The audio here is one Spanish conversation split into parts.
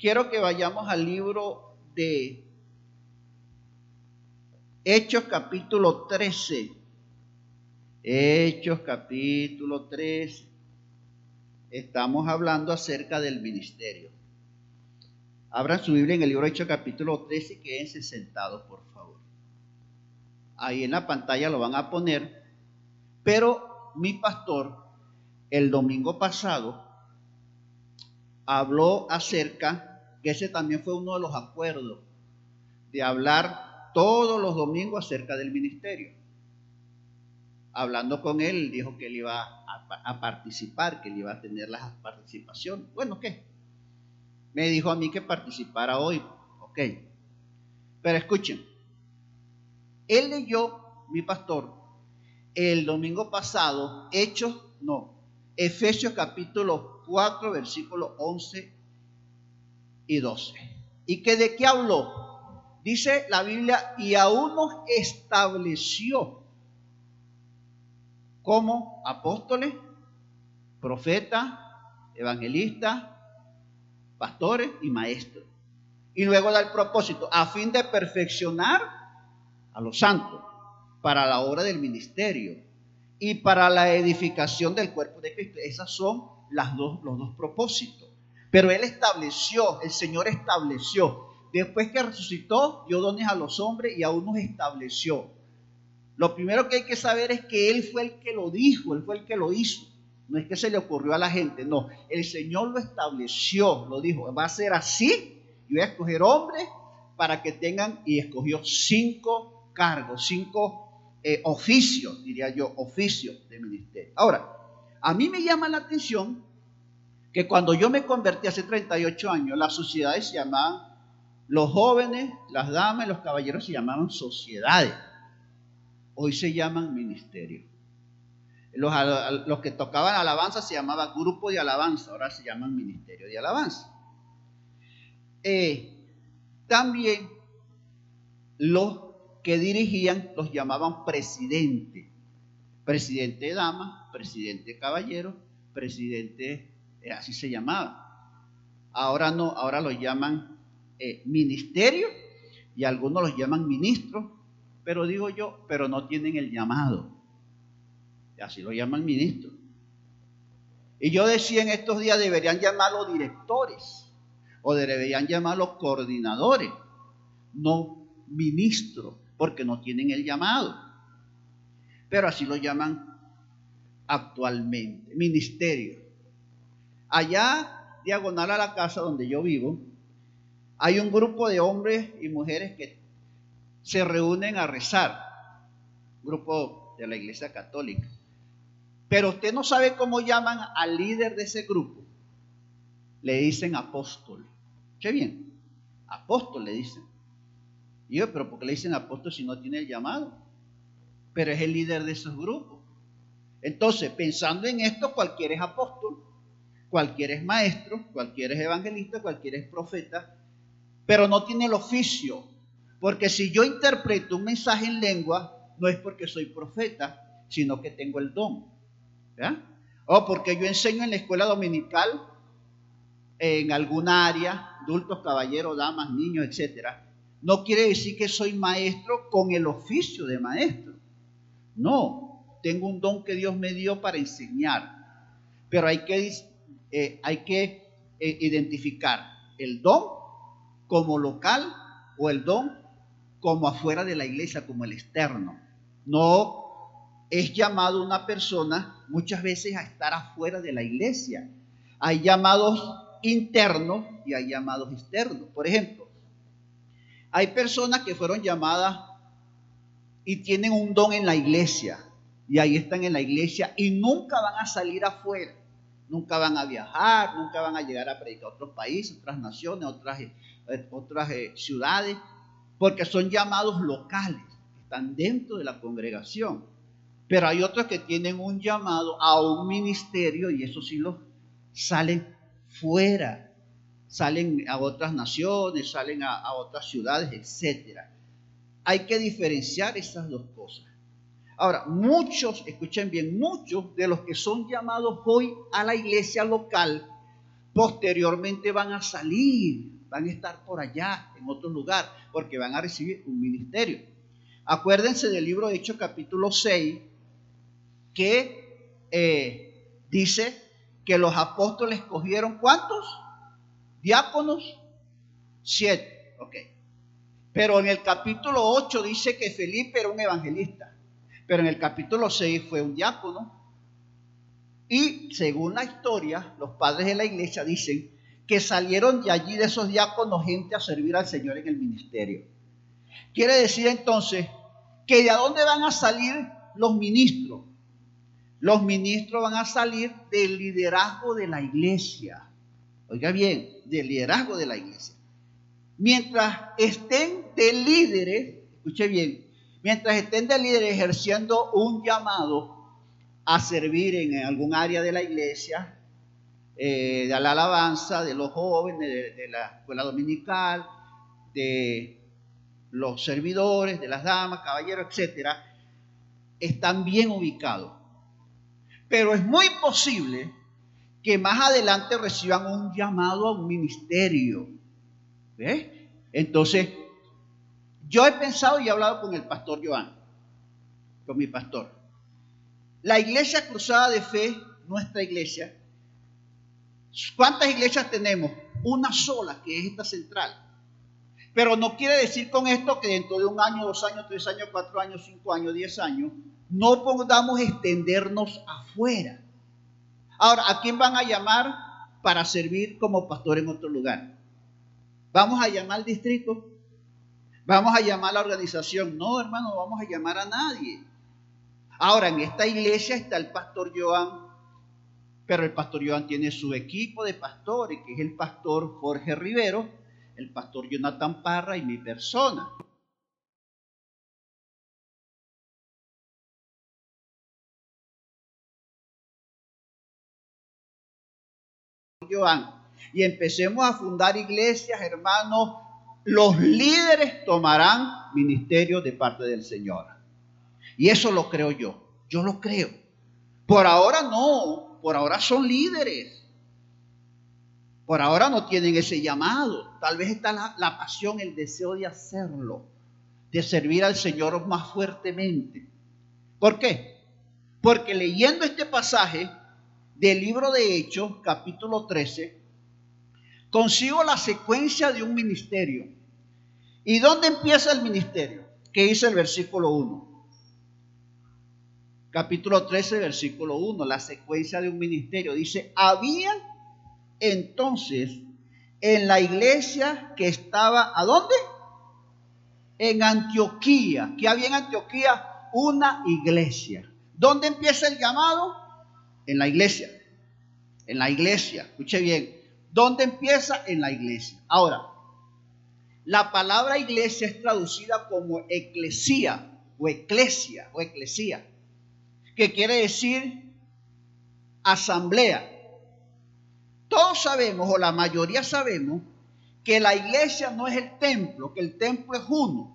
quiero que vayamos al libro de Hechos capítulo 13. Hechos capítulo 13. Estamos hablando acerca del ministerio. Abran su Biblia en el libro Hechos capítulo 13 y quédense sentados, por favor. Ahí en la pantalla lo van a poner. Pero mi pastor, el domingo pasado, habló acerca, que ese también fue uno de los acuerdos, de hablar todos los domingos acerca del ministerio. Hablando con él, dijo que él iba a, participar, que él iba a tener la participación. Bueno, ¿qué? me dijo a mí que participara hoy. Ok. Pero escuchen, él leyó, mi pastor, el domingo pasado, Hechos, no, Efesios capítulo 4, versículos 11 y 12. ¿Y que de qué habló? Dice la Biblia, y aún nos estableció como apóstoles, profetas, evangelistas, pastores y maestros. Y luego da el propósito, a fin de perfeccionar a los santos para la obra del ministerio y para la edificación del cuerpo de Cristo. Esas son las dos, los dos propósitos. Pero Él estableció, el Señor estableció. Después que resucitó, dio dones a los hombres y aún nos estableció. Lo primero que hay que saber es que Él fue el que lo dijo, Él fue el que lo hizo. No es que se le ocurrió a la gente, no. El Señor lo estableció, lo dijo, va a ser así. Y voy a escoger hombres para que tengan, y escogió cinco cargos, cinco eh, oficios, diría yo, oficios de ministerio. Ahora, a mí me llama la atención que cuando yo me convertí hace 38 años, las sociedades se llamaban, los jóvenes, las damas y los caballeros se llamaban sociedades. Hoy se llaman ministerios. Los, que tocaban alabanza se llamaba grupo de alabanza, ahora se llaman ministerio de alabanza. Eh, también los que dirigían los llamaban presidente. Presidente de dama, presidente de caballero, presidente, así se llamaba. Ahora no, ahora los llaman eh, ministerio y algunos los llaman ministro, pero digo yo, pero no tienen el llamado así lo llaman ministros. Y yo decía en estos días deberían llamarlos directores o deberían llamarlos coordinadores, no ministros, porque no tienen el llamado. Pero así lo llaman actualmente, ministerio. Allá, diagonal a la casa donde yo vivo, hay un grupo de hombres y mujeres que se reúnen a rezar, grupo de la Iglesia Católica. Pero usted no sabe cómo llaman al líder de ese grupo. Le dicen apóstol. Qué bien. Apóstol le dicen. Y yo, pero ¿por qué le dicen apóstol si no tiene el llamado? Pero es el líder de esos grupos. Entonces, pensando en esto, cualquiera es apóstol, cualquiera es maestro, cualquiera es evangelista, cualquiera es profeta, pero no tiene el oficio. Porque si yo interpreto un mensaje en lengua, no es porque soy profeta, sino que tengo el don. O porque yo enseño en la escuela dominical en alguna área, adultos, caballeros, damas, niños, etcétera. No quiere decir que soy maestro con el oficio de maestro. No, tengo un don que Dios me dio para enseñar. Pero hay que, eh, hay que eh, identificar el don como local o el don como afuera de la iglesia, como el externo. No es llamado una persona muchas veces a estar afuera de la iglesia. Hay llamados internos y hay llamados externos. Por ejemplo, hay personas que fueron llamadas y tienen un don en la iglesia y ahí están en la iglesia y nunca van a salir afuera. Nunca van a viajar, nunca van a llegar a predicar a otros países, otras naciones, otras, eh, otras eh, ciudades, porque son llamados locales, están dentro de la congregación. Pero hay otros que tienen un llamado a un ministerio y eso sí los salen fuera, salen a otras naciones, salen a, otras ciudades, etc. Hay que diferenciar esas dos cosas. Ahora, muchos, escuchen bien, muchos de los que son llamados hoy a la iglesia local posteriormente van a salir, van a estar por allá, en otro lugar, porque van a recibir un ministerio. Acuérdense del libro de Hechos capítulo 6, que eh, dice que los apóstoles cogieron ¿cuántos? Diáconos, siete, ok. Pero en el capítulo 8 dice que Felipe era un evangelista, pero en el capítulo 6 fue un diácono. Y según la historia, los padres de la iglesia dicen que salieron de allí de esos diáconos gente a servir al Señor en el ministerio. Quiere decir entonces que de dónde van a salir los ministros. Los ministros van a salir del liderazgo de la iglesia. Oiga bien, del liderazgo de la iglesia. Mientras estén de líderes, escuche bien, mientras estén de líderes ejerciendo un llamado a servir en algún área de la iglesia, eh, de la alabanza, de los jóvenes, de, la escuela dominical, de los servidores, de las damas, caballeros, etcétera, están bien ubicados. Pero es muy posible que más adelante reciban un llamado a un ministerio. ¿Ves? Entonces, yo he pensado y he hablado con el pastor Joan, con mi pastor. La iglesia cruzada de fe, nuestra iglesia, ¿cuántas iglesias tenemos? Una sola, que es esta central. Pero no quiere decir con esto que dentro de un año, dos años, tres años, cuatro años, cinco años, diez años, no podamos extendernos afuera. Ahora, ¿a quién van a llamar para servir como pastor en otro lugar? ¿Vamos a llamar al distrito? ¿Vamos a llamar a la organización? No, hermano, no vamos a llamar a nadie. Ahora, en esta iglesia está el pastor Joan, pero el pastor Joan tiene su equipo de pastores, que es el pastor Jorge Rivero, el pastor Jonathan Parra y mi persona. Y empecemos a fundar iglesias, hermanos, los líderes tomarán ministerio de parte del Señor. Y eso lo creo yo. Yo lo creo. Por ahora no. Por ahora son líderes. Por ahora no tienen ese llamado. Tal vez está la, pasión, el deseo de hacerlo. De servir al Señor más fuertemente. ¿Por qué? Porque leyendo este pasaje del libro de Hechos, capítulo 13, consigo la secuencia de un ministerio. ¿Y dónde empieza el ministerio? ¿Qué dice el versículo 1? capítulo 13, versículo 1, la secuencia de un ministerio. Dice, había entonces en la iglesia que estaba, ¿a dónde? En Antioquía. ¿Qué había en Antioquía? Una iglesia. ¿Dónde empieza el llamado? En la iglesia. En la iglesia. Escuche bien. ¿Dónde empieza? En la iglesia. Ahora, la palabra iglesia es traducida como eclesía o eclesia o eclesía que quiere decir asamblea. Todos sabemos, o la mayoría sabemos, que la iglesia no es el templo, que el templo es uno.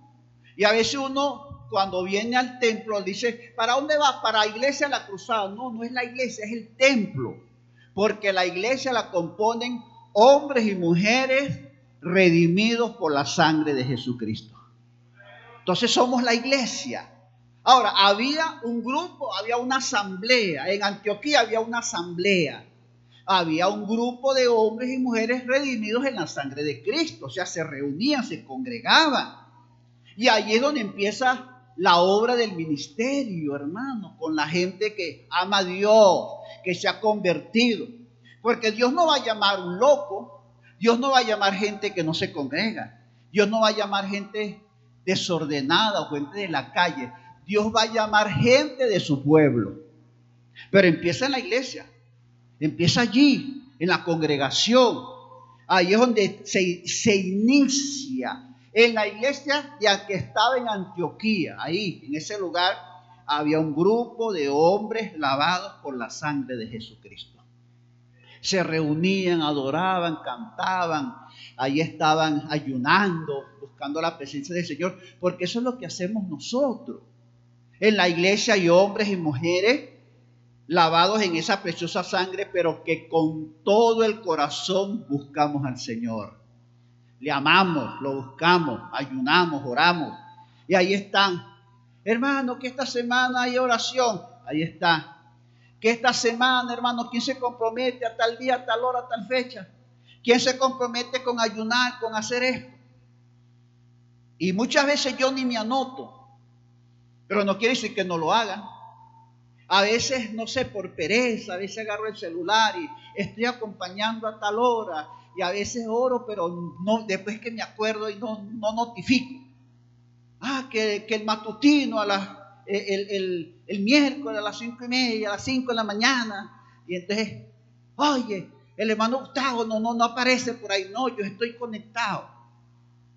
Y a veces uno, cuando viene al templo, dice, ¿para dónde va? Para la iglesia la cruzada. No, no es la iglesia, es el templo. Porque la iglesia la componen hombres y mujeres redimidos por la sangre de Jesucristo. Entonces somos la iglesia. Ahora, había un grupo, había una asamblea. En Antioquía había una asamblea. Había un grupo de hombres y mujeres redimidos en la sangre de Cristo. O sea, se reunían, se congregaban. Y ahí es donde empieza la obra del ministerio, hermano, con la gente que ama a Dios, que se ha convertido. Porque Dios no va a llamar un loco, Dios no va a llamar gente que no se congrega, Dios no va a llamar gente desordenada o gente de la calle. Dios va a llamar gente de su pueblo. Pero empieza en la iglesia, empieza allí, en la congregación. Ahí es donde se, inicia. En la iglesia ya que estaba en Antioquía, ahí, en ese lugar, había un grupo de hombres lavados por la sangre de Jesucristo. Se reunían, adoraban, cantaban, ahí estaban ayunando, buscando la presencia del Señor, porque eso es lo que hacemos nosotros. En la iglesia hay hombres y mujeres lavados en esa preciosa sangre, pero que con todo el corazón buscamos al Señor. Le amamos, lo buscamos, ayunamos, oramos. Y ahí están. Hermano, que esta semana hay oración. Ahí está. Que esta semana, hermano, ¿quién se compromete a tal día, a tal hora, a tal fecha? ¿Quién se compromete con ayunar, con hacer esto? Y muchas veces yo ni me anoto, pero no quiere decir que no lo hagan. A veces, no sé, por pereza, a veces agarro el celular y estoy acompañando a tal hora. Y a veces oro, pero no, después que me acuerdo y no, no notifico. Ah, que, el matutino a las, el, el miércoles a las cinco y media, a las cinco de la mañana. Y entonces, oye, el hermano Gustavo no, no, no aparece por ahí. No, yo estoy conectado.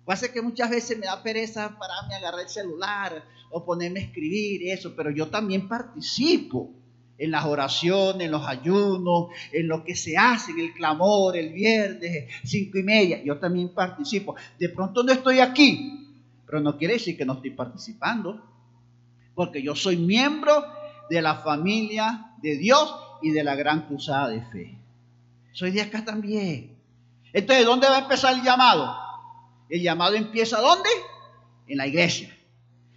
Pasa que muchas veces me da pereza pararme a agarrar el celular o ponerme a escribir eso, pero yo también participo en las oraciones, en los ayunos, en lo que se hace, en el clamor, el viernes, cinco y media. Yo también participo. De pronto no estoy aquí, pero no quiere decir que no estoy participando, porque yo soy miembro de la familia de Dios y de la gran cruzada de fe. Soy de acá también. Entonces, ¿dónde va a empezar el llamado? El llamado empieza ¿dónde? En la iglesia.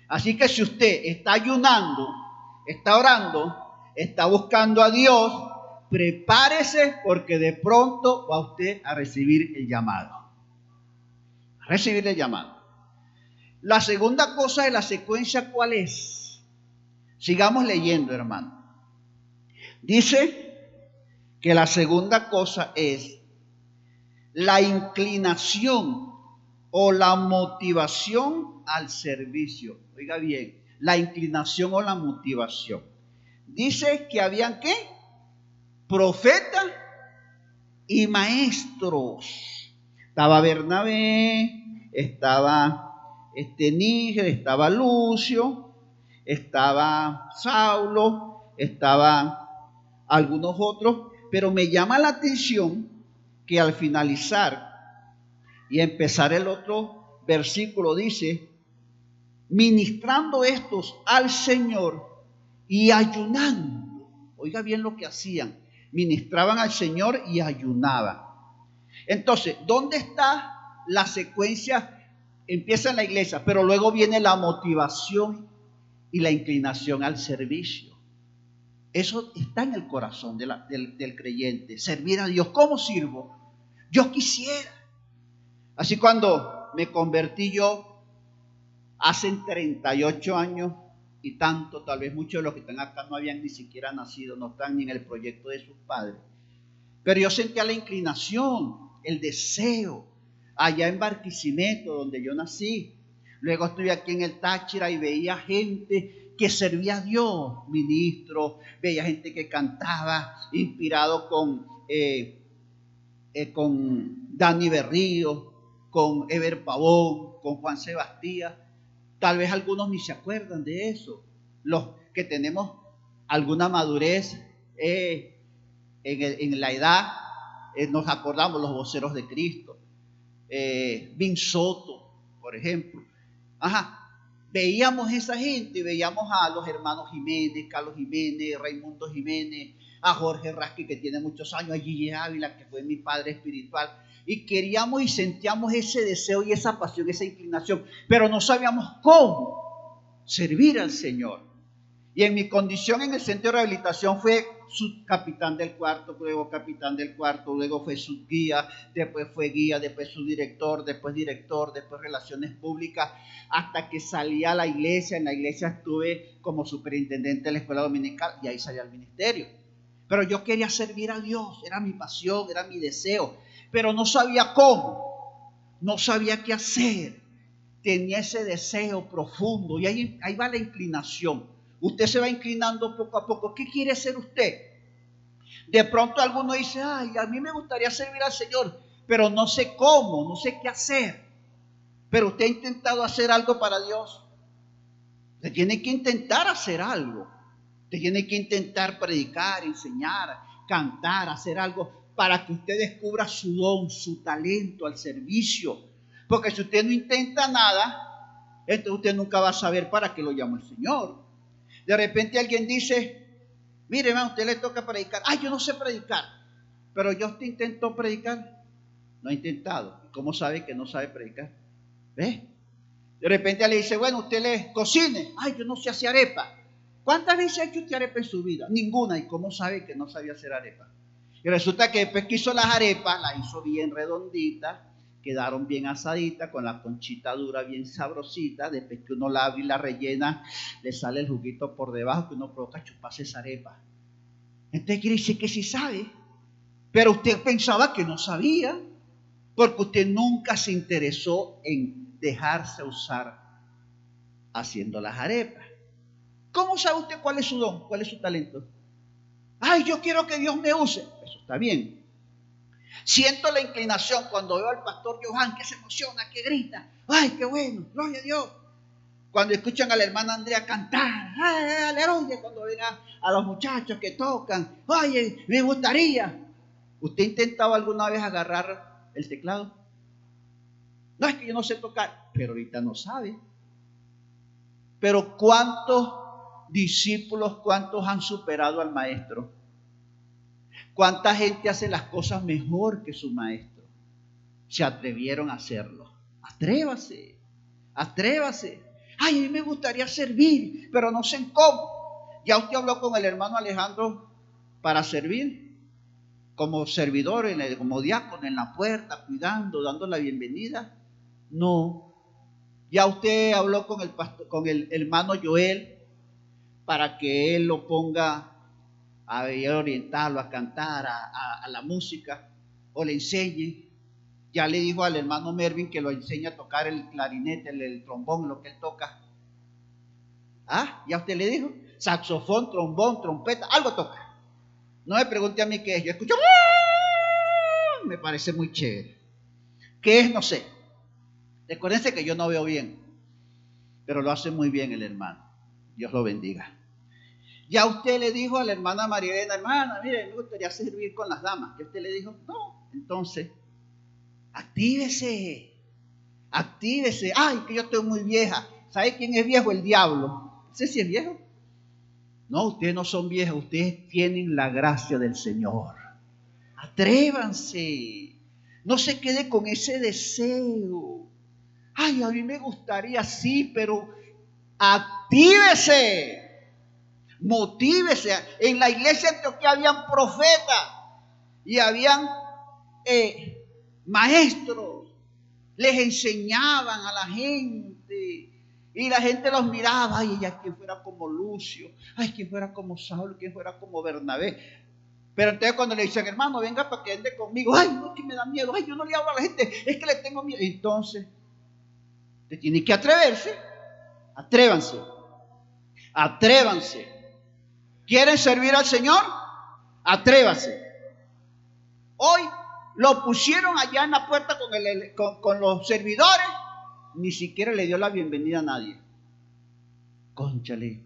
Así que si usted está ayunando, está orando, está buscando a Dios, prepárese porque de pronto va usted a recibir el llamado. A recibir el llamado. La segunda cosa de la secuencia, ¿cuál es? Sigamos leyendo, hermano. Dice que la segunda cosa es la inclinación o la motivación al servicio. Oiga bien, la inclinación o la motivación. Dice que habían qué? Profetas y maestros. Estaba Bernabé, estaba este Níger, estaba Lucio, estaba Saulo, estaban algunos otros pero me llama la atención que al finalizar y empezar el otro versículo dice, ministrando estos al Señor y ayunando. Oiga bien lo que hacían. Ministraban al Señor y ayunaban. Entonces, ¿dónde está la secuencia? Empieza en la iglesia, pero luego viene la motivación y la inclinación al servicio. Eso está en el corazón del, del, creyente, servir a Dios. ¿Cómo sirvo? Yo quisiera. Así cuando me convertí yo hace 38 años y tanto, tal vez muchos de los que están acá no habían ni siquiera nacido, no están ni en el proyecto de sus padres. Pero yo sentía la inclinación, el deseo, allá en Barquisimeto, donde yo nací. Luego estuve aquí en el Táchira y veía gente que servía a Dios, ministro, veía gente que cantaba, inspirado con, eh, eh, con Dani Berrío, con Ever Pavón, con Juan Sebastián. Tal vez algunos ni se acuerdan de eso. Los que tenemos alguna madurez eh, en, la edad, nos acordamos los voceros de Cristo. Vin Soto, por ejemplo. Ajá, veíamos esa gente, veíamos a los hermanos Jiménez, Carlos Jiménez, Raimundo Jiménez, a Jorge Rasqui, que tiene muchos años, a Gigi Ávila, que fue mi padre espiritual, y queríamos y sentíamos ese deseo y esa pasión, esa inclinación, pero no sabíamos cómo servir al Señor. Y en mi condición en el centro de rehabilitación fue subcapitán del cuarto, luego capitán del cuarto, luego fue subguía, después fue guía, después subdirector, después director, después relaciones públicas, hasta que salí a la iglesia. En la iglesia estuve como superintendente de la escuela dominical y ahí salí al ministerio. Pero yo quería servir a Dios, era mi pasión, era mi deseo, pero no sabía cómo, no sabía qué hacer. Tenía ese deseo profundo y ahí, ahí va la inclinación Usted se va inclinando poco a poco. ¿Qué quiere ser usted? De pronto alguno dice, ay, a mí me gustaría servir al Señor, pero no sé cómo, no sé qué hacer. Pero usted ha intentado hacer algo para Dios. Usted tiene que intentar hacer algo. Usted tiene que intentar predicar, enseñar, cantar, hacer algo para que usted descubra su don, su talento al servicio. Porque si usted no intenta nada, entonces usted nunca va a saber para qué lo llama el Señor. De repente alguien dice, Mire, hermano, usted le toca predicar. Ay, yo no sé predicar. Pero yo te intentó predicar. No ha intentado. ¿Cómo sabe que no sabe predicar? ¿Ve? De repente le dice, bueno, usted le cocine. Ay, yo no sé hacer arepa. ¿Cuántas veces ha hecho usted arepa en su vida? Ninguna. ¿Y cómo sabe que no sabía hacer arepa? Y resulta que después que hizo las arepas, las hizo bien redonditas, quedaron bien asaditas, con la conchita dura bien sabrosita. Después que uno la abre y la rellena, le sale el juguito por debajo que uno provoca chuparse esa arepa. Entonces quiere decir que sí sabe. Pero usted pensaba que no sabía, porque usted nunca se interesó en dejarse usar haciendo las arepas. ¿Cómo sabe usted cuál es su don? ¿Cuál es su talento? Ay, yo quiero que Dios me use. Eso está bien. Siento la inclinación cuando veo al pastor Johan que se emociona, que grita. Ay, qué bueno, gloria a Dios. Cuando escuchan a la hermana Andrea cantar, ay, aleluya, cuando ven a, los muchachos que tocan, ay, me gustaría. ¿Usted ha intentado alguna vez agarrar el teclado? No es que yo no sé tocar, pero ahorita no sabe. Pero ¿cuántos discípulos, cuántos han superado al maestro? ¿Cuánta gente hace las cosas mejor que su maestro? Se atrevieron a hacerlo. Atrévase, atrévase. Ay, a mí me gustaría servir, pero no sé cómo. Ya usted habló con el hermano Alejandro para servir, como servidor, como diácono en la puerta, cuidando, dando la bienvenida. No. Ya usted habló con el, con el hermano Joel para que él lo ponga a orientarlo, a cantar, a, la música, o le enseñe. Ya le dijo al hermano Mervin que lo enseñe a tocar el clarinete, el, trombón, lo que él toca. ¿Ah? ¿Ya usted le dijo? Saxofón, trombón, trompeta, algo toca. No me pregunte a mí qué es. Yo escucho, ¡Ah! me parece muy chévere. ¿Qué es? No sé. Recuérdense que yo no veo bien, pero lo hace muy bien el hermano. Dios lo bendiga. Ya usted le dijo a la hermana María Elena, hermana, mire, me gustaría servir con las damas. Y usted le dijo, no. Entonces, actívese, actívese. Ay, que yo estoy muy vieja. ¿Sabe quién es viejo? El diablo. Sé si es viejo. No, ustedes no son viejos, ustedes tienen la gracia del Señor. Atrévanse. No se quede con ese deseo. Ay, a mí me gustaría sí, pero actívese motívese. En la iglesia que habían profetas y habían eh, maestros. Les enseñaban a la gente. Y la gente los miraba, ay, ella quien fuera como Lucio, ay, quien fuera como Saulo, quien fuera como Bernabé. Pero entonces cuando le dicen, hermano, venga para que ande conmigo, ay, no, que me da miedo, ay, yo no le hablo a la gente, es que le tengo miedo. Entonces, te tiene que atreverse, atrévanse, atrévanse. ¿Quieren servir al Señor? Atrévase. Hoy lo pusieron allá en la puerta con, los servidores, ni siquiera le dio la bienvenida a nadie. Conchale,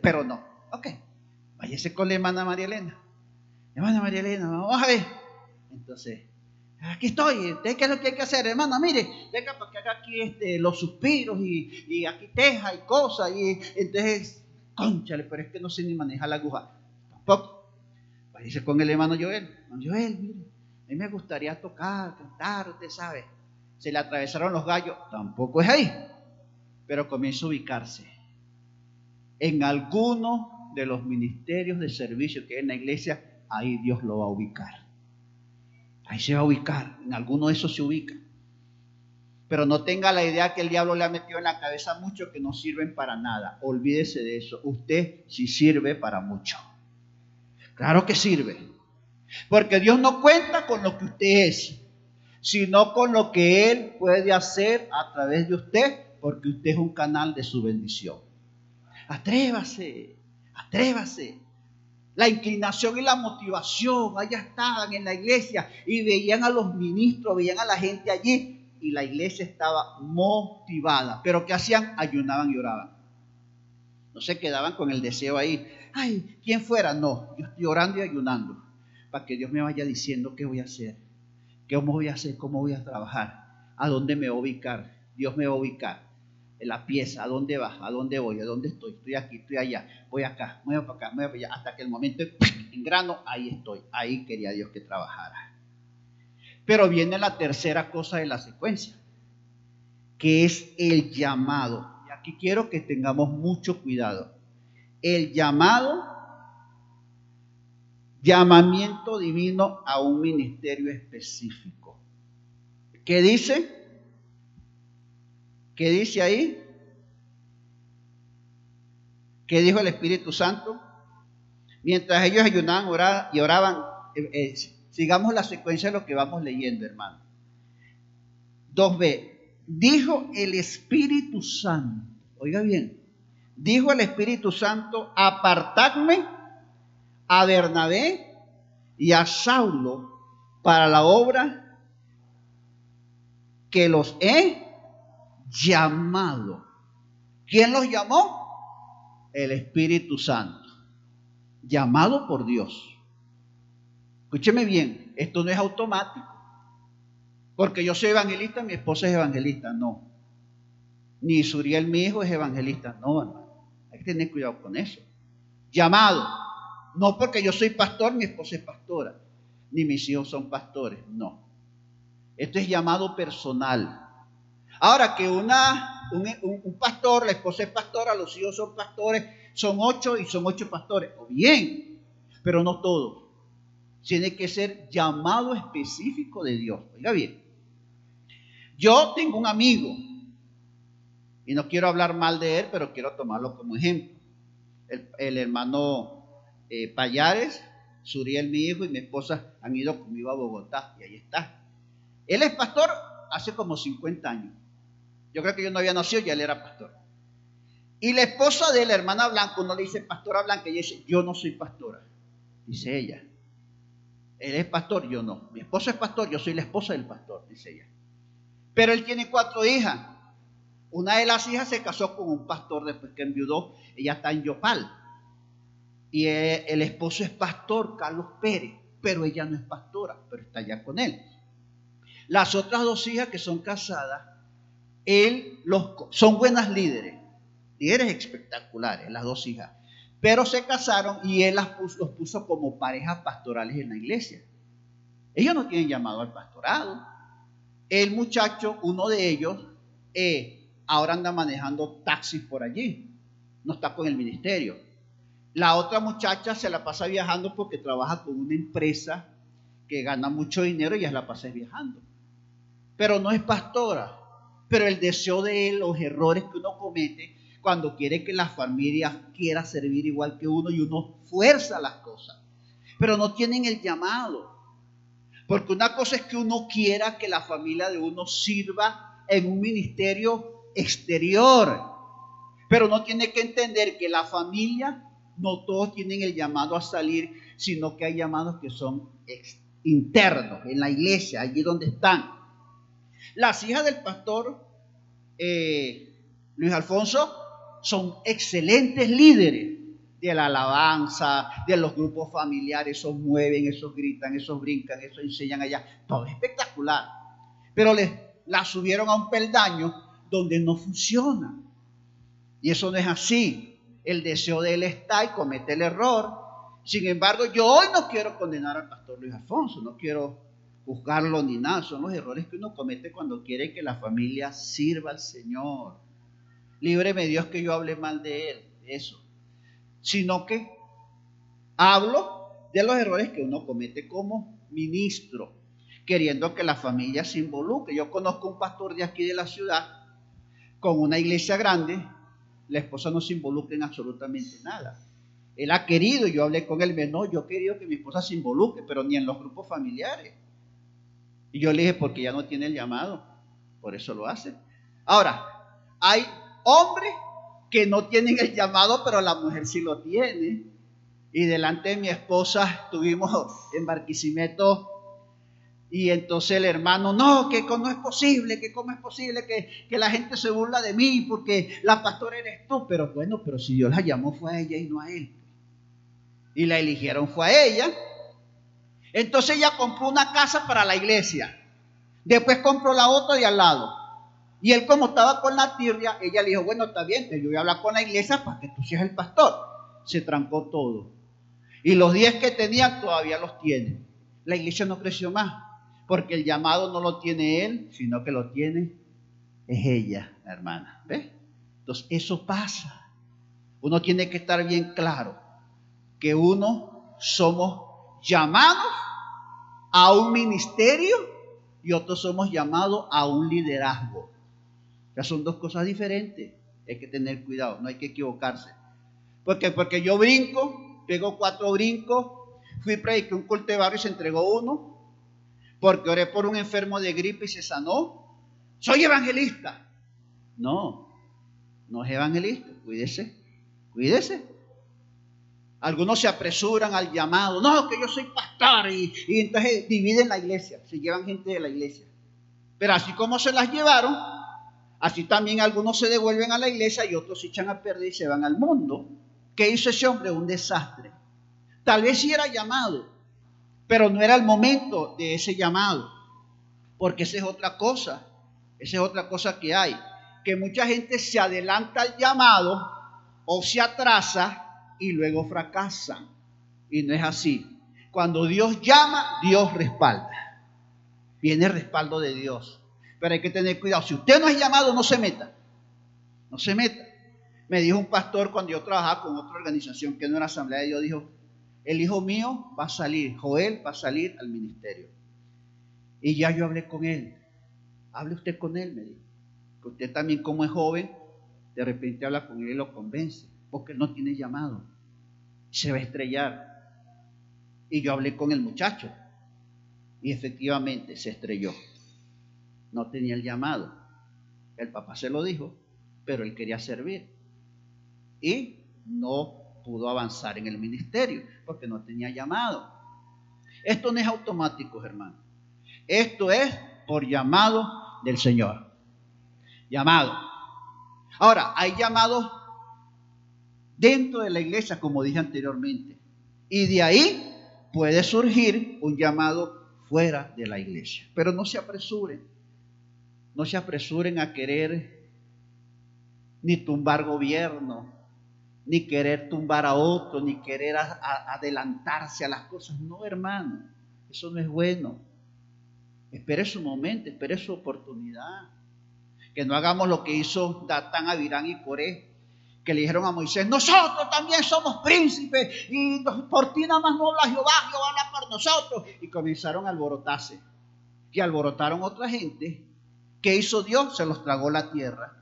pero no. Ok, váyase con la hermana María Elena. Hermana María Elena, vamos a ver. Entonces, aquí estoy, ¿qué es lo que hay que hacer, hermana? Mire, venga para que haga aquí este, los suspiros y, y aquí teja y cosas. Y entonces conchale, pero es que no sé ni manejar la aguja. Tampoco. Parece con el hermano Joel. Joel, mire, a mí me gustaría tocar, cantar, usted sabe. Se le atravesaron los gallos. Tampoco es ahí. Pero comienza a ubicarse. En alguno de los ministerios de servicio que hay en la iglesia, ahí Dios lo va a ubicar. Ahí se va a ubicar. En alguno de esos se ubica. Pero no tenga la idea que el diablo le ha metido en la cabeza mucho que no sirven para nada. Olvídese de eso. Usted sí sirve para mucho. Claro que sirve. Porque Dios no cuenta con lo que usted es, sino con lo que Él puede hacer a través de usted, porque usted es un canal de su bendición. Atrévase, atrévase. La inclinación y la motivación allá estaban en la iglesia y veían a los ministros, veían a la gente allí y la iglesia estaba motivada. Pero ¿qué hacían? Ayunaban y oraban. No se quedaban con el deseo ahí. Ay, ¿quién fuera? No, yo estoy orando y ayunando para que Dios me vaya diciendo qué voy a hacer, qué voy a hacer, cómo voy a trabajar, a dónde me voy a ubicar. Dios me va a ubicar. la pieza, ¿a dónde vas? ¿A dónde voy? ¿A dónde estoy? Estoy aquí, estoy allá, voy acá, voy para acá, voy para allá, hasta que el momento en grano, ahí estoy, ahí quería Dios que trabajara. Pero viene la tercera cosa de la secuencia, que es el llamado. Y aquí quiero que tengamos mucho cuidado. El llamado, llamamiento divino a un ministerio específico. ¿Qué dice? ¿Qué dice ahí? ¿Qué dijo el Espíritu Santo? Mientras ellos ayunaban y oraban, eh, eh, sigamos la secuencia de lo que vamos leyendo, hermano. 2b. Dijo el Espíritu Santo, oiga bien, dijo el Espíritu Santo, apartadme a Bernabé y a Saulo para la obra que los he llamado. ¿Quién los llamó? El Espíritu Santo. Llamado por Dios. Escúcheme bien, esto no es automático. Porque yo soy evangelista, mi esposa es evangelista, no. Ni Suriel, mi hijo, es evangelista, no, hermano. Hay que tener cuidado con eso. Llamado. No porque yo soy pastor, mi esposa es pastora. Ni mis hijos son pastores, no. Esto es llamado personal. Ahora que una, un, pastor, la esposa es pastora, los hijos son pastores, son ocho y son ocho pastores. O bien, pero no todos. Tiene que ser llamado específico de Dios. Oiga bien, yo tengo un amigo, y no quiero hablar mal de él, pero quiero tomarlo como ejemplo. El, hermano eh, Payares, Suriel, mi hijo, y mi esposa han ido conmigo a Bogotá, y ahí está. Él es pastor hace como 50 años. Yo creo que yo no había nacido y él era pastor. Y la esposa de la hermana Blanco no le dice pastora Blanca, ella dice, yo no soy pastora. Dice ella. Él es pastor, yo no. Mi esposo es pastor, yo soy la esposa del pastor, dice ella. Pero él tiene cuatro hijas. Una de las hijas se casó con un pastor después que enviudó. Ella está en Yopal. Y el esposo es pastor, Carlos Pérez. Pero ella no es pastora, pero está allá con él. Las otras dos hijas que son casadas él los, son buenas líderes, líderes espectaculares, las dos hijas, pero se casaron y él las puso, los puso como parejas pastorales en la iglesia. Ellos no tienen llamado al pastorado. El muchacho, uno de ellos, eh, ahora anda manejando taxis por allí, no está con el ministerio. La otra muchacha se la pasa viajando porque trabaja con una empresa que gana mucho dinero y ya la pasa viajando. Pero no es pastora, pero el deseo de él, los errores que uno comete cuando quiere que la familia quiera servir igual que uno y uno fuerza las cosas, pero no tienen el llamado. Porque una cosa es que uno quiera que la familia de uno sirva en un ministerio exterior, pero uno tiene que entender que la familia no todos tienen el llamado a salir, sino que hay llamados que son internos en la iglesia, allí donde están. Las hijas del pastor eh, Luis Alfonso son excelentes líderes de la alabanza, de los grupos familiares, esos mueven, esos gritan, esos brincan, esos enseñan allá, todo espectacular. Pero les, la subieron a un peldaño donde no funciona. Y eso no es así. El deseo de él está y comete el error. Sin embargo, yo hoy no quiero condenar al pastor Luis Alfonso, no quiero juzgarlo ni nada, son los errores que uno comete cuando quiere que la familia sirva al Señor. Líbreme Dios que yo hable mal de él, eso. Sino que hablo de los errores que uno comete como ministro, queriendo que la familia se involucre. Yo conozco un pastor de aquí de la ciudad con una iglesia grande, la esposa no se involucra en absolutamente nada. Él ha querido, yo hablé con él, no, yo he querido que mi esposa se involucre, pero ni en los grupos familiares. Y yo le dije, porque ya no tiene el llamado, por eso lo hace. Ahora, hay hombres que no tienen el llamado, pero la mujer sí lo tiene. Y delante de mi esposa estuvimos en Barquisimeto y entonces el hermano, no, que no es posible, que cómo es posible que, que, la gente se burla de mí porque la pastora eres tú. Pero bueno, pero si Dios la llamó fue a ella y no a él. Y la eligieron fue a ella. Entonces ella compró una casa para la iglesia. Después compró la otra de al lado. Y él como estaba con la tirria, ella le dijo, bueno, está bien, yo voy a hablar con la iglesia para que tú seas el pastor. Se trancó todo. Y los días que tenía todavía los tiene. La iglesia no creció más, porque el llamado no lo tiene él, sino que lo tiene es ella, la hermana. ¿Ves? Entonces, eso pasa. Uno tiene que estar bien claro que uno somos llamados a un ministerio y otros somos llamados a un liderazgo. Ya son dos cosas diferentes. Hay que tener cuidado, no hay que equivocarse. Porque, porque yo brinco, pego cuatro brincos, fui predicar un culto barrio y se entregó uno, porque oré por un enfermo de gripe y se sanó. Soy evangelista. No, no es evangelista, cuídese, cuídese. Algunos se apresuran al llamado, no, que yo soy pastor, y, y entonces dividen la iglesia, se llevan gente de la iglesia. Pero así como se las llevaron, así también algunos se devuelven a la iglesia y otros se echan a perder y se van al mundo. ¿Qué hizo ese hombre? Un desastre. Tal vez sí era llamado, pero no era el momento de ese llamado, porque esa es otra cosa, esa es otra cosa que hay, que mucha gente se adelanta al llamado o se atrasa y luego fracasan. Y no es así. Cuando Dios llama, Dios respalda. Viene el respaldo de Dios. Pero hay que tener cuidado. Si usted no es llamado, no se meta. No se meta. Me dijo un pastor cuando yo trabajaba con otra organización que no era Asamblea de Dios, dijo, el hijo mío va a salir, Joel va a salir al ministerio. Y ya yo hablé con él. Hable usted con él, me dijo. Que usted también como es joven, de repente habla con él y lo convence porque no tiene llamado. Se va a estrellar. Y yo hablé con el muchacho y efectivamente se estrelló. No tenía el llamado. El papá se lo dijo, pero él quería servir. Y no pudo avanzar en el ministerio porque no tenía llamado. Esto no es automático, hermano. Esto es por llamado del Señor. Llamado. Ahora, hay llamados dentro de la iglesia, como dije anteriormente. Y de ahí puede surgir un llamado fuera de la iglesia. Pero no se apresuren, no se apresuren a querer ni tumbar gobierno, ni querer tumbar a otro, ni querer adelantarse a las cosas. No, hermano, eso no es bueno. Espere su momento, espere su oportunidad. Que no hagamos lo que hizo Datán, Avirán y Coré, que le dijeron a Moisés, nosotros también somos príncipes y por ti nada más no habla Jehová, Jehová habla por nosotros. Y comenzaron a alborotarse. Y alborotaron otra gente. ¿Qué hizo Dios? Se los tragó la tierra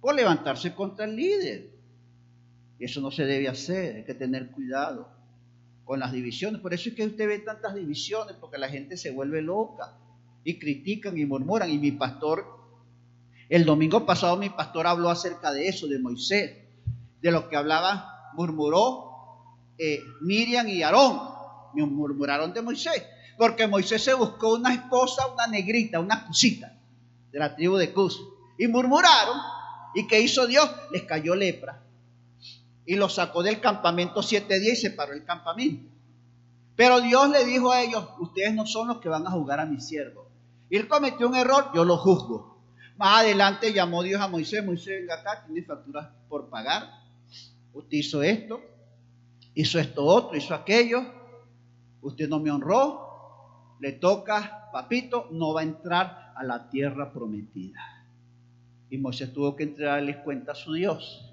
por levantarse contra el líder. Eso no se debe hacer, hay que tener cuidado con las divisiones. Por eso es que usted ve tantas divisiones, porque la gente se vuelve loca y critican y murmuran. Y mi pastor el domingo pasado mi pastor habló acerca de eso, de Moisés, de lo que hablaba, murmuró eh, Miriam y Aarón, murmuraron de Moisés, porque Moisés se buscó una esposa, una negrita, una cusita de la tribu de Cus, y murmuraron, y ¿qué hizo Dios? Les cayó lepra, y los sacó del campamento siete días y separó el campamento. Pero Dios le dijo a ellos, ustedes no son los que van a jugar a mi siervo. Y él cometió un error, yo lo juzgo. Más adelante llamó Dios a Moisés, Moisés venga acá, tiene facturas por pagar. Usted hizo esto, hizo esto otro, hizo aquello. Usted no me honró, le toca, papito, no va a entrar a la tierra prometida. Y Moisés tuvo que entregarles cuenta a su Dios.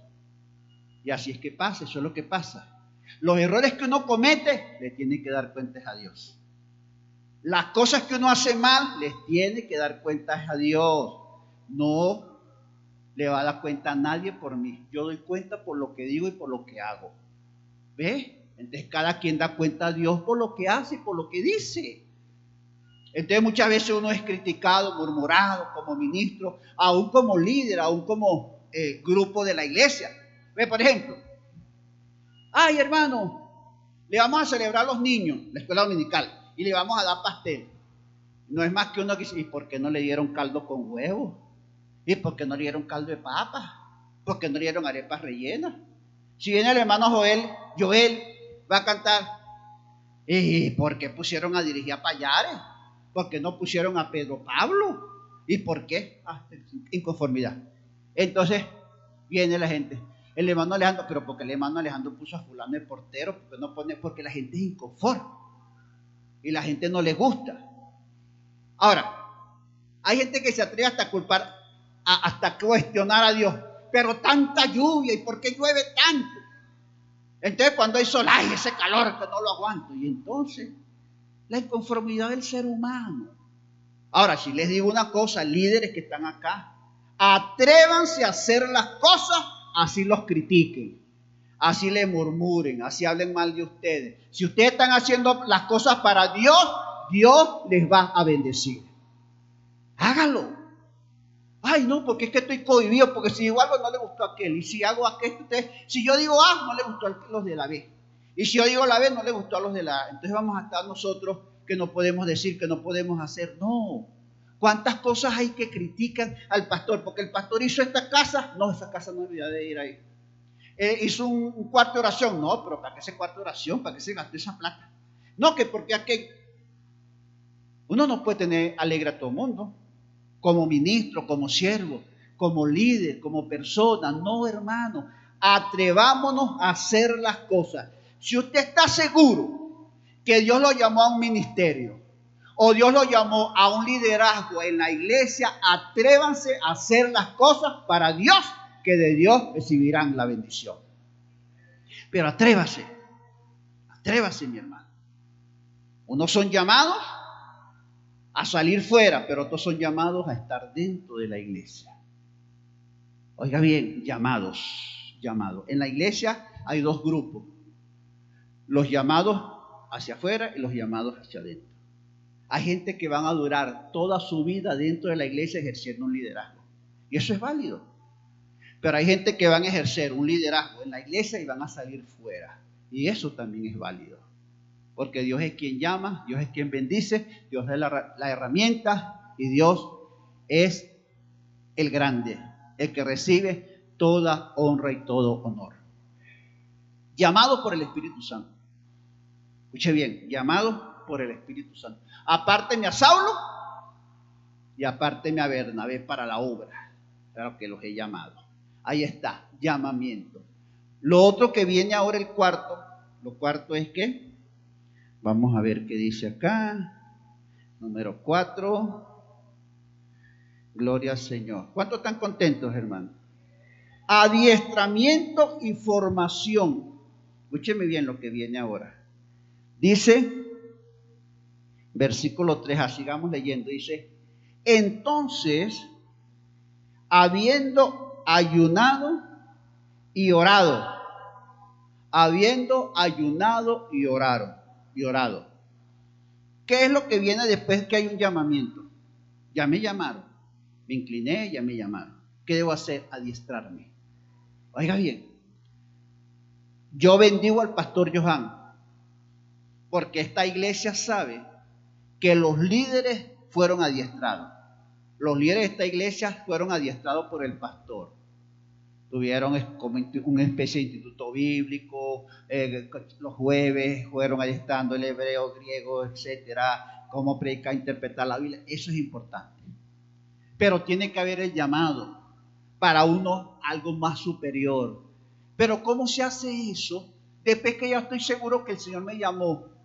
Y así es que pasa, eso es lo que pasa. Los errores que uno comete, le tiene que dar cuentas a Dios. Las cosas que uno hace mal, les tiene que dar cuentas a Dios no le va a dar cuenta a nadie por mí. Yo doy cuenta por lo que digo y por lo que hago. ¿Ve? Entonces cada quien da cuenta a Dios por lo que hace y por lo que dice. Entonces muchas veces uno es criticado, murmurado como ministro, aún como líder, aún como eh, grupo de la iglesia. ¿Ve? Por ejemplo, ay hermano, le vamos a celebrar a los niños, la escuela dominical, y le vamos a dar pastel. No es más que uno que dice, ¿y por qué no le dieron caldo con huevo? ¿Y por qué no le dieron caldo de papa? ¿Por qué no le dieron arepas rellenas? Si viene el hermano Joel, Joel va a cantar. ¿Y por qué pusieron a dirigir a Payares? ¿Por qué no pusieron a Pedro Pablo? ¿Y por qué? Ah, inconformidad. Entonces viene la gente. El hermano Alejandro, pero porque el hermano Alejandro puso a fulano el portero, porque no pone, porque la gente es inconforme. Y la gente no le gusta. Ahora, hay gente que se atreve hasta a culpar, hasta cuestionar a Dios. Pero tanta lluvia, ¿y por qué llueve tanto? Entonces cuando hay sol, ay, ese calor que no lo aguanto. Y entonces, la inconformidad del ser humano. Ahora, si les digo una cosa, líderes que están acá, atrévanse a hacer las cosas, así los critiquen, así le murmuren, así hablen mal de ustedes. Si ustedes están haciendo las cosas para Dios, Dios les va a bendecir. Hágalo. Ay, no, porque es que estoy cohibido, porque si digo algo no le gustó a aquel. Y si hago aquello, usted, si yo digo A, no le gustó a los de la B. Y si yo digo la B, no le gustó a los de la. Entonces vamos a estar nosotros que no podemos decir, que no podemos hacer. No. ¿Cuántas cosas hay que critican al pastor? Porque el pastor hizo esta casa. No, esa casa no debía de ir ahí. Eh, hizo un, cuarto de oración. No, pero ¿para qué ese cuarto de oración? ¿Para qué se gastó esa plata? No, que porque aquí uno no puede tener alegre a todo el mundo. Como ministro, como siervo, como líder, como persona. No, hermano. Atrevámonos a hacer las cosas. Si usted está seguro que Dios lo llamó a un ministerio o Dios lo llamó a un liderazgo en la iglesia, atrévanse a hacer las cosas para Dios, que de Dios recibirán la bendición. Pero atrévase, atrévase mi hermano. Unos son llamados a salir fuera, pero otros son llamados a estar dentro de la iglesia. Oiga bien, llamados, llamados. En la iglesia hay dos grupos, los llamados hacia afuera y los llamados hacia adentro. Hay gente que van a durar toda su vida dentro de la iglesia ejerciendo un liderazgo. Y eso es válido. Pero hay gente que van a ejercer un liderazgo en la iglesia y van a salir fuera. Y eso también es válido. Porque Dios es quien llama, Dios es quien bendice, Dios es la, la herramienta y Dios es el grande, el que recibe toda honra y todo honor. Llamado por el Espíritu Santo. Escuche bien, llamado por el Espíritu Santo. Apárteme a Saulo y apárteme a Bernabé para la obra. Claro que los he llamado. Ahí está, llamamiento. Lo otro que viene ahora, el cuarto, lo cuarto es que, vamos a ver qué dice acá, número cuatro, gloria al Señor. ¿Cuántos están contentos, hermano? Adiestramiento y formación. Escúcheme bien lo que viene ahora. Dice, versículo 3, ah, sigamos leyendo, dice, entonces, habiendo ayunado y orado, habiendo ayunado y orado, y orado. ¿Qué es lo que viene después que hay un llamamiento? Ya me llamaron, me incliné, ya me llamaron. ¿Qué debo hacer? Adiestrarme. Oiga bien, yo bendigo al pastor Johan porque esta iglesia sabe que los líderes fueron adiestrados. Los líderes de esta iglesia fueron adiestrados por el pastor. Tuvieron como una especie de instituto bíblico, eh, los jueves fueron adiestrando el hebreo, griego, etcétera, cómo predicar, interpretar la Biblia. Eso es importante. Pero tiene que haber el llamado para uno algo más superior. Pero ¿cómo se hace eso? Después que ya estoy seguro que el Señor me llamó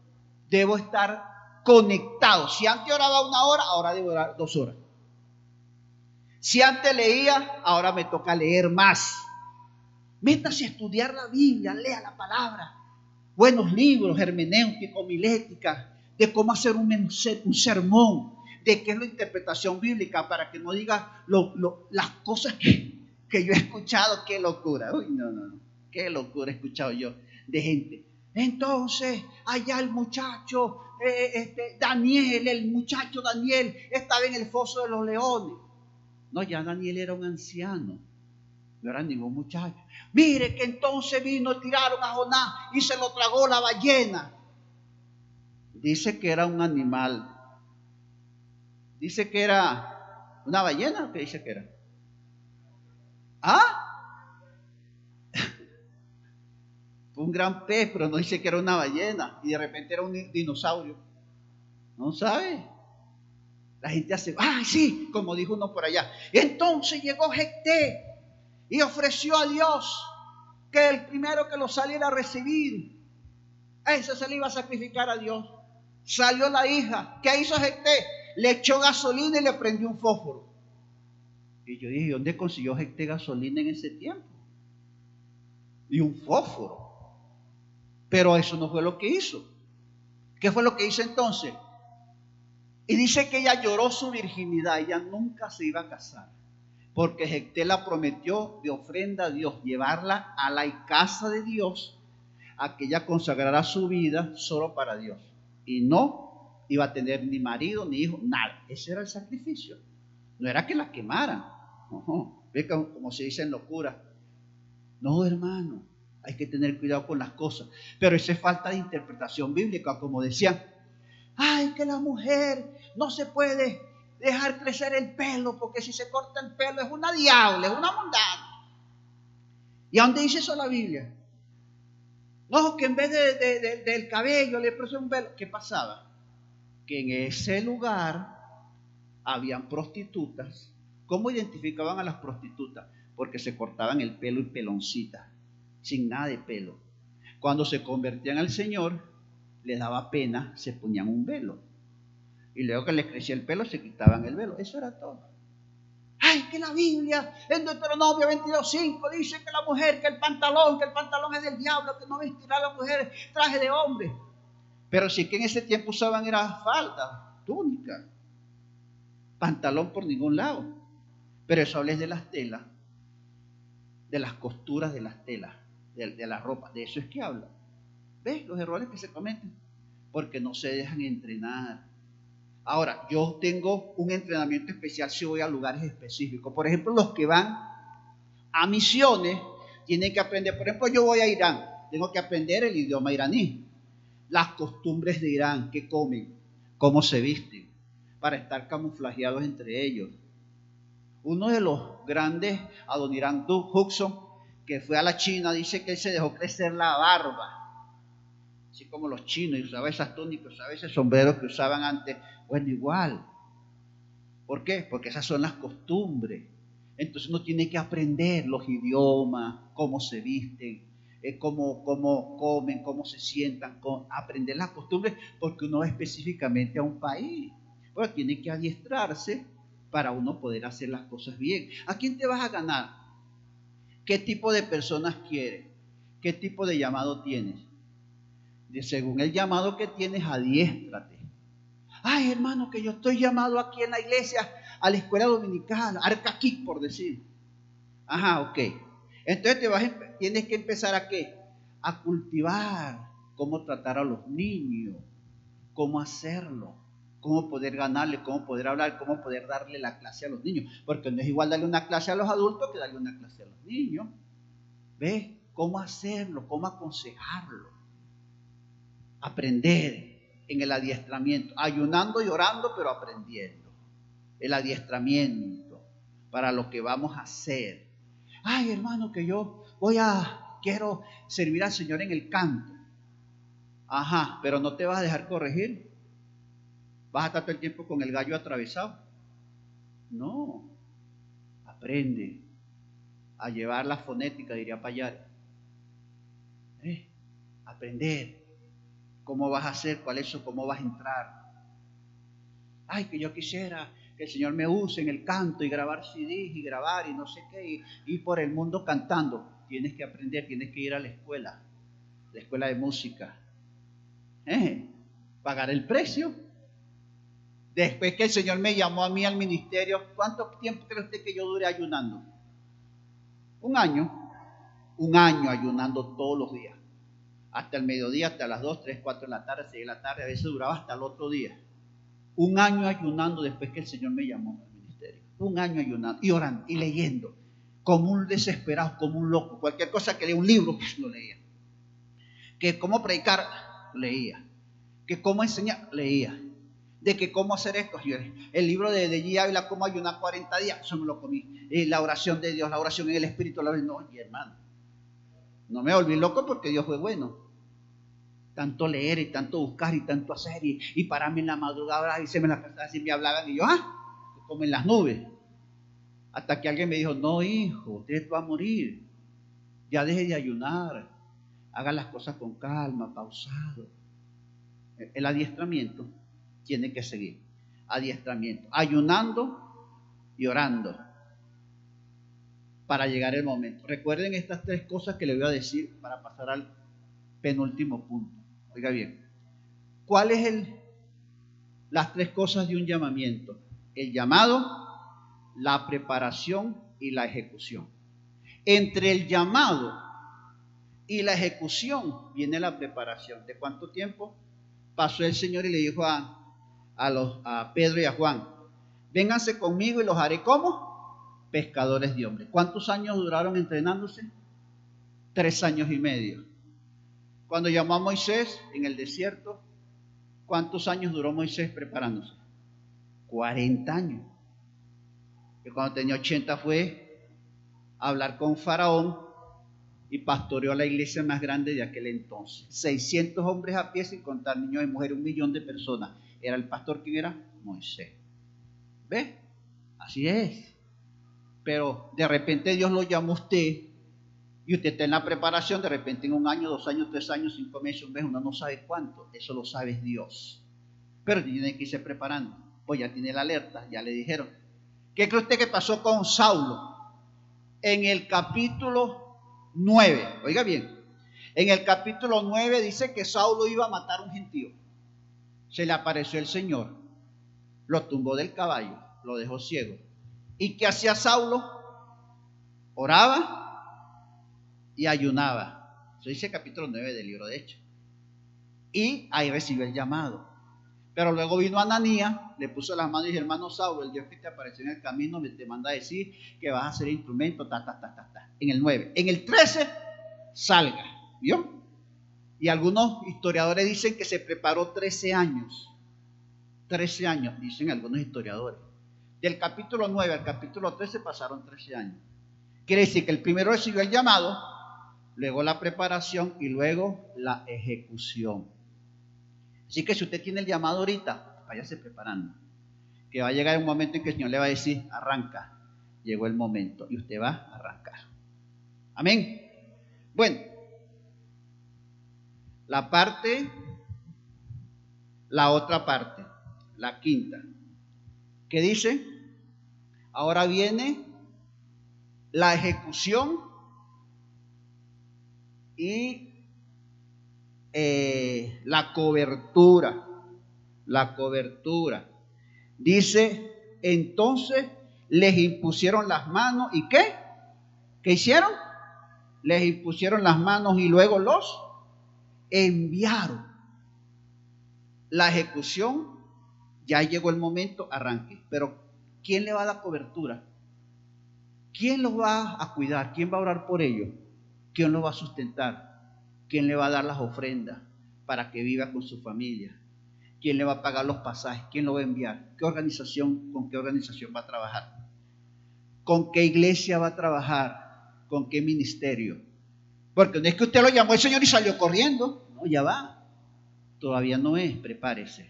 debo estar conectado. Si antes oraba una hora, ahora debo orar dos horas. Si antes leía, ahora me toca leer más. Métase a estudiar la Biblia, lea la palabra. Buenos libros, hermenéutica, homilética, de cómo hacer un, sermón, de qué es la interpretación bíblica, para que no diga las cosas que, que, yo he escuchado. Qué locura. Uy, no, no, no. Qué locura he escuchado yo de gente entonces, allá el muchacho, eh, este, Daniel, el muchacho Daniel, estaba en el foso de los leones. No, ya Daniel era un anciano, no era ningún muchacho. Mire que entonces vino, tiraron a Jonás y se lo tragó la ballena. Dice que era un animal. Dice que era una ballena, ¿qué dice que era? ¿Ah? un gran pez, pero no dice que era una ballena y de repente era un dinosaurio. No sabe. La gente hace, ¡ay, sí! Como dijo uno por allá. Entonces llegó Jecté y ofreció a Dios que el primero que lo saliera a recibir, ese se le iba a sacrificar a Dios. Salió la hija. ¿Qué hizo Jecté? Le echó gasolina y le prendió un fósforo. Y yo dije, ¿dónde consiguió Jecté gasolina en ese tiempo? Y un fósforo. Pero eso no fue lo que hizo. ¿Qué fue lo que hizo entonces? Y dice que ella lloró su virginidad, ella nunca se iba a casar, porque Jecté la prometió de ofrenda a Dios, llevarla a la casa de Dios, a que ella consagrara su vida solo para Dios. Y no iba a tener ni marido ni hijo, nada. Ese era el sacrificio. No era que la quemaran. Ve como se dice en locura. No, hermano, hay que tener cuidado con las cosas. Pero esa es falta de interpretación bíblica, como decían. Ay, que la mujer no se puede dejar crecer el pelo, porque si se corta el pelo es una diabla, es una mundana. ¿Y a dónde dice eso la Biblia? No, que en vez de, del cabello le puso un velo. ¿Qué pasaba? Que en ese lugar habían prostitutas. ¿Cómo identificaban a las prostitutas? Porque se cortaban el pelo y peloncita sin nada de pelo. Cuando se convertían al Señor, les daba pena, se ponían un velo. Y luego que les crecía el pelo, se quitaban el velo. Eso era todo. Ay, que la Biblia en Deuteronomio 22.5 dice que la mujer, que el pantalón, que el pantalón es del diablo, que no vestirá a la mujer traje de hombre. Pero sí que en ese tiempo usaban era falda, túnica, pantalón por ningún lado. Pero eso hables de las telas, de las costuras de las telas de, la ropa. De eso es que habla. ¿Ves los errores que se cometen? Porque no se dejan entrenar. Ahora, yo tengo un entrenamiento especial si voy a lugares específicos. Por ejemplo, los que van a misiones tienen que aprender. Por ejemplo, yo voy a Irán. Tengo que aprender el idioma iraní. Las costumbres de Irán, qué comen, cómo se visten, para estar camuflajeados entre ellos. Uno de los grandes, Adoniran Huxon, que fue a la China, dice que él se dejó crecer la barba. Así como los chinos, y usaba esas túnicas, usaba ese sombrero que usaban antes. Bueno, igual. ¿Por qué? Porque esas son las costumbres. Entonces uno tiene que aprender los idiomas, cómo se visten, eh, cómo, cómo, comen, cómo se sientan, aprender las costumbres, porque uno va específicamente a un país. Bueno, tiene que adiestrarse para uno poder hacer las cosas bien. ¿A quién te vas a ganar? ¿Qué tipo de personas quieres? ¿Qué tipo de llamado tienes? De según el llamado que tienes, adiéstrate. Ay, hermano, que yo estoy llamado aquí en la iglesia, a la escuela dominical, arcaquí, por decir. Ajá, ok. Entonces te vas, tienes que empezar a qué? A cultivar cómo tratar a los niños, cómo hacerlo cómo poder ganarle, cómo poder hablar, cómo poder darle la clase a los niños. Porque no es igual darle una clase a los adultos que darle una clase a los niños. ¿Ves? ¿Cómo hacerlo? ¿Cómo aconsejarlo? Aprender en el adiestramiento, ayunando y orando, pero aprendiendo. El adiestramiento para lo que vamos a hacer. Ay, hermano, que yo voy a, quiero servir al Señor en el canto. Ajá, pero no te vas a dejar corregir. ¿Vas a estar todo el tiempo con el gallo atravesado? No. Aprende a llevar la fonética, diría Payar. ¿Eh? Aprender cómo vas a hacer, cuál es eso, cómo vas a entrar. Ay, que yo quisiera que el Señor me use en el canto y grabar CDs y grabar y no sé qué, y ir por el mundo cantando. Tienes que aprender, tienes que ir a la escuela, la escuela de música. ¿Eh? Pagar el precio Después que el Señor me llamó a mí al ministerio, ¿cuánto tiempo cree usted que yo dure ayunando? Un año. Un año ayunando todos los días. Hasta el mediodía, hasta las 2, 3, 4 de la tarde, 6 de la tarde, a veces duraba hasta el otro día. Un año ayunando después que el Señor me llamó al ministerio. Un año ayunando y orando y leyendo. Como un desesperado, como un loco. Cualquier cosa que lea un libro, pues lo leía. Que cómo predicar, leía. Que cómo enseñar, leía de que cómo hacer esto. El libro de, de G. Ávila, cómo ayunar 40 días, eso me lo comí. Eh, la oración de Dios, la oración en el Espíritu, la no, mi hermano. No me volví loco porque Dios fue bueno. tanto leer y tanto buscar y tanto hacer y, y pararme en la madrugada y se me la así me hablaban y yo, ah, como en las nubes. Hasta que alguien me dijo, no hijo, usted va a morir. Ya deje de ayunar. Haga las cosas con calma, pausado. El adiestramiento tiene que seguir. Adiestramiento. Ayunando y orando para llegar el momento. Recuerden estas tres cosas que le voy a decir para pasar al penúltimo punto. Oiga bien, ¿cuáles el, las tres cosas de un llamamiento? El llamado, la preparación y la ejecución. Entre el llamado y la ejecución viene la preparación. ¿De cuánto tiempo? Pasó el Señor y le dijo a, a, los, a Pedro y a Juan, vénganse conmigo y los haré como pescadores de hombres. ¿Cuántos años duraron entrenándose? Tres años y medio. Cuando llamó a Moisés en el desierto, ¿cuántos años duró Moisés preparándose? 40 años. Y cuando tenía 80 fue a hablar con Faraón y pastoreó la iglesia más grande de aquel entonces. 600 hombres a pie sin contar niños y mujeres, un millón de personas. ¿Era el pastor quién era? Moisés. ¿Ve? Así es. Pero de repente Dios lo llamó a usted y usted está en la preparación, de repente en un año, dos años, tres años, cinco meses, un mes, uno no sabe cuánto. Eso lo sabe Dios. Pero tiene que irse preparando. Pues ya tiene la alerta, ya le dijeron. ¿Qué cree usted que pasó con Saulo? En el capítulo 9, oiga bien, en el capítulo 9 dice que Saulo iba a matar a un gentío. Se le apareció el Señor, lo tumbó del caballo, lo dejó ciego. ¿Y qué hacía Saulo? Oraba y ayunaba. Eso dice capítulo 9 del libro de Hechos. Y ahí recibió el llamado. Pero luego vino Ananía, le puso las manos y dijo, hermano Saulo, el Dios que te apareció en el camino me te manda a decir que vas a ser instrumento, ta, ta, ta, ta, ta. En el 9. En el 13, salga. ¿Vio? Y algunos historiadores dicen que se preparó 13 años. 13 años, dicen algunos historiadores. Del capítulo 9 al capítulo 13 pasaron 13 años. Quiere decir que el primero recibió el llamado, luego la preparación y luego la ejecución. Así que si usted tiene el llamado ahorita, váyase preparando. Que va a llegar un momento en que el Señor le va a decir, arranca. Llegó el momento y usted va a arrancar. Amén. Bueno, la parte, la otra parte, la quinta, que dice, ahora viene la ejecución y eh, la cobertura. La cobertura. Dice, entonces les impusieron las manos y qué? ¿Qué hicieron? Les impusieron las manos y luego los enviaron. La ejecución, ya llegó el momento, arranque. Pero ¿quién le va a dar cobertura? ¿Quién los va a cuidar? ¿Quién va a orar por ellos? ¿Quién lo va a sustentar? ¿Quién le va a dar las ofrendas para que viva con su familia? ¿Quién le va a pagar los pasajes? ¿Quién lo va a enviar? ¿Qué organización, con qué organización va a trabajar? ¿Con qué iglesia va a trabajar? ¿Con qué ministerio? Porque no es que usted lo llamó el Señor y salió corriendo. No, ya va. Todavía no es, prepárese.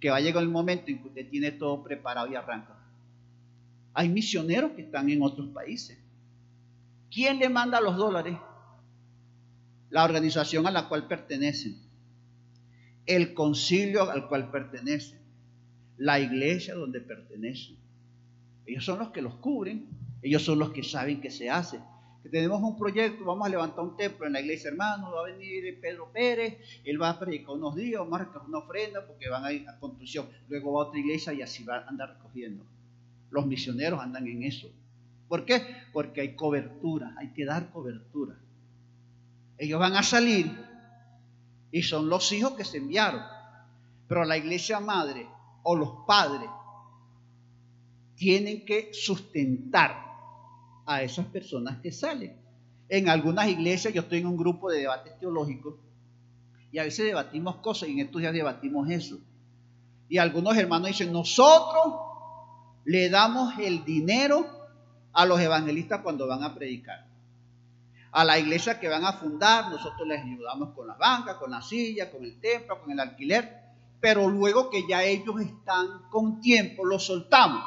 Que va a llegar el momento en que usted tiene todo preparado y arranca. Hay misioneros que están en otros países ¿Quién le manda los dólares? La organización a la cual pertenecen, el concilio al cual pertenecen, la iglesia donde pertenecen. Ellos son los que los cubren, ellos son los que saben qué se hace. Tenemos un proyecto, vamos a levantar un templo en la iglesia, hermano, va a venir Pedro Pérez, él va a predicar unos días, vamos a una ofrenda porque van a ir a construcción, luego va a otra iglesia y así va a andar recogiendo. Los misioneros andan en eso. ¿Por qué? Porque hay cobertura, hay que dar cobertura. Ellos van a salir y son los hijos que se enviaron. Pero la iglesia madre o los padres tienen que sustentar a esas personas que salen. En algunas iglesias, yo estoy en un grupo de debates teológicos y a veces debatimos cosas y en estos días debatimos eso. Y algunos hermanos dicen, nosotros le damos el dinero a los evangelistas cuando van a predicar. a la iglesia que van a fundar, nosotros les ayudamos con la banca, con la silla, con el templo, con el alquiler, pero luego que ya ellos están con tiempo, los soltamos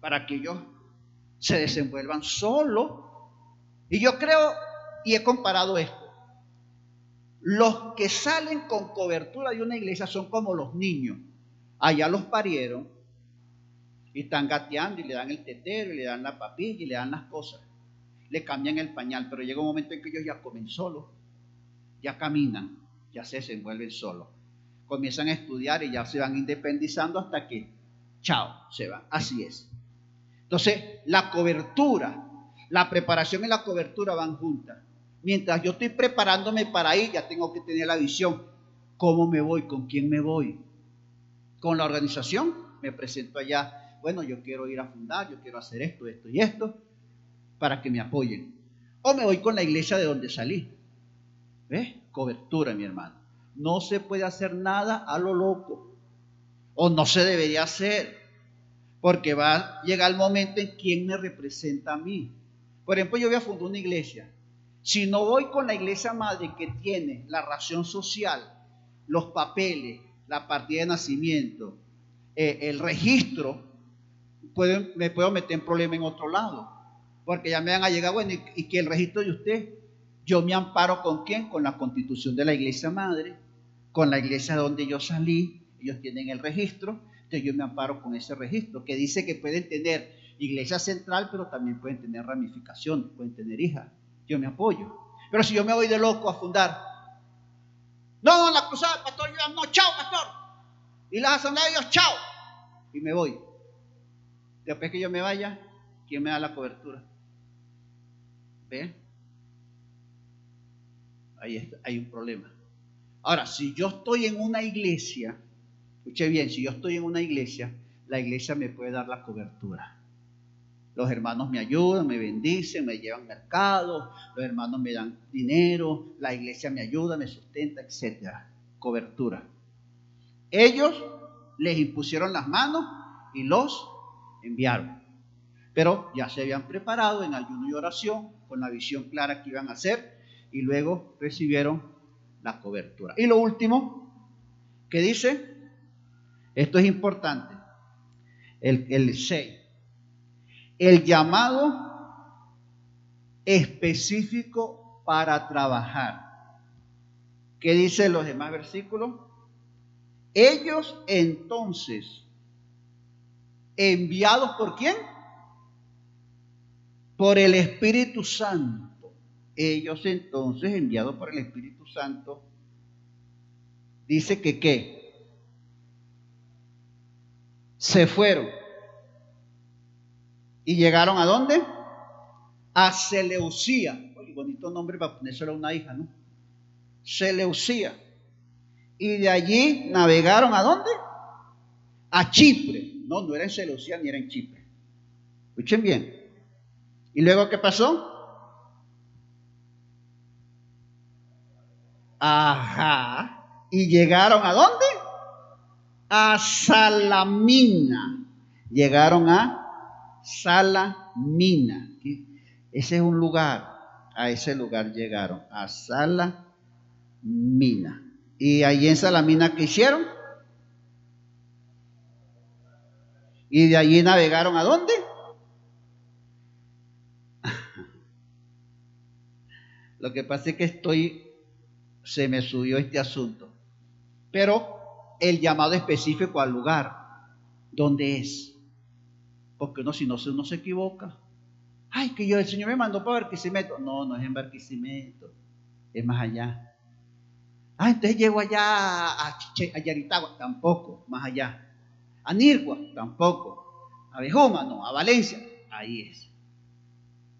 para que ellos se desenvuelvan solos. Y yo creo, y he comparado esto, los que salen con cobertura de una iglesia son como los niños. Allá los parieron y están gateando y le dan el tetero y le dan la papilla y le dan las cosas. Le cambian el pañal, pero llega un momento en que ellos ya comen solos, ya caminan, ya se desenvuelven solos. Comienzan a estudiar y ya se van independizando hasta que, chao, se van. Así es. Entonces, la cobertura, la preparación y la cobertura van juntas. Mientras yo estoy preparándome para ir, ya tengo que tener la visión. ¿Cómo me voy? ¿Con quién me voy? Con la organización me presento allá. Bueno, yo quiero ir a fundar, yo quiero hacer esto, esto y esto, para que me apoyen. O me voy con la iglesia de donde salí. ¿Ves? Cobertura, mi hermano. No se puede hacer nada a lo loco. O no se debería hacer. Porque va a llegar el momento en quién me representa a mí. Por ejemplo, yo voy a fundar una iglesia. Si no voy con la iglesia madre que tiene la ración social, los papeles, la partida de nacimiento, eh, el registro, me puedo meter en problema en otro lado. Porque ya me van a llegar, bueno, y, y que el registro de usted, yo me amparo con quién? Con la constitución de la iglesia madre, con la iglesia donde yo salí, ellos tienen el registro, entonces yo me amparo con ese registro, que dice que pueden tener iglesia central, pero también pueden tener ramificación, pueden tener hijas. Yo me apoyo. Pero si yo me voy de loco a fundar, no, no, la cruzada, pastor, yo no, chao, pastor. Y las asambleas, Dios, chao. Y me voy. Después que yo me vaya, ¿quién me da la cobertura? ¿Ve? Ahí hay un problema. Ahora, si yo estoy en una iglesia, escuche bien, si yo estoy en una iglesia, la iglesia me puede dar la cobertura. Los hermanos me ayudan, me bendicen, me llevan mercado, los hermanos me dan dinero, la iglesia me ayuda, me sustenta, etc. Cobertura. Ellos les impusieron las manos y los enviaron. Pero ya se habían preparado en ayuno y oración con la visión clara que iban a hacer y luego recibieron la cobertura. Y lo último que dice, esto es importante, el, el 6, el llamado específico para trabajar. ¿Qué dicen los demás versículos? Ellos entonces, enviados por quién? Por el Espíritu Santo. Ellos entonces, enviados por el Espíritu Santo, dice que qué? Se fueron ¿Y llegaron a dónde? A Seleucía. Oye, bonito nombre para ponérselo a una hija, ¿no? Seleucía. Y de allí navegaron a dónde? A Chipre. No, no era en Seleucía ni era en Chipre. Escuchen bien. ¿Y luego qué pasó? Ajá. ¿Y llegaron a dónde? A Salamina. Llegaron a Salamina. Ese es un lugar. A ese lugar llegaron, a Salamina. Y allí en Salamina, ¿qué hicieron? Y de allí navegaron a dónde? Lo que pasa es que estoy, se me subió este asunto. Pero el llamado específico al lugar, ¿dónde es? Porque no, si no uno se equivoca. Ay, que yo, el Señor me mandó para Barquisimeto. No, no es en Barquisimeto, es más allá. Ah, entonces llego allá a, a Yaritagua, tampoco, más allá. A Nirgua, tampoco. A Bejoma, no, a Valencia, ahí es.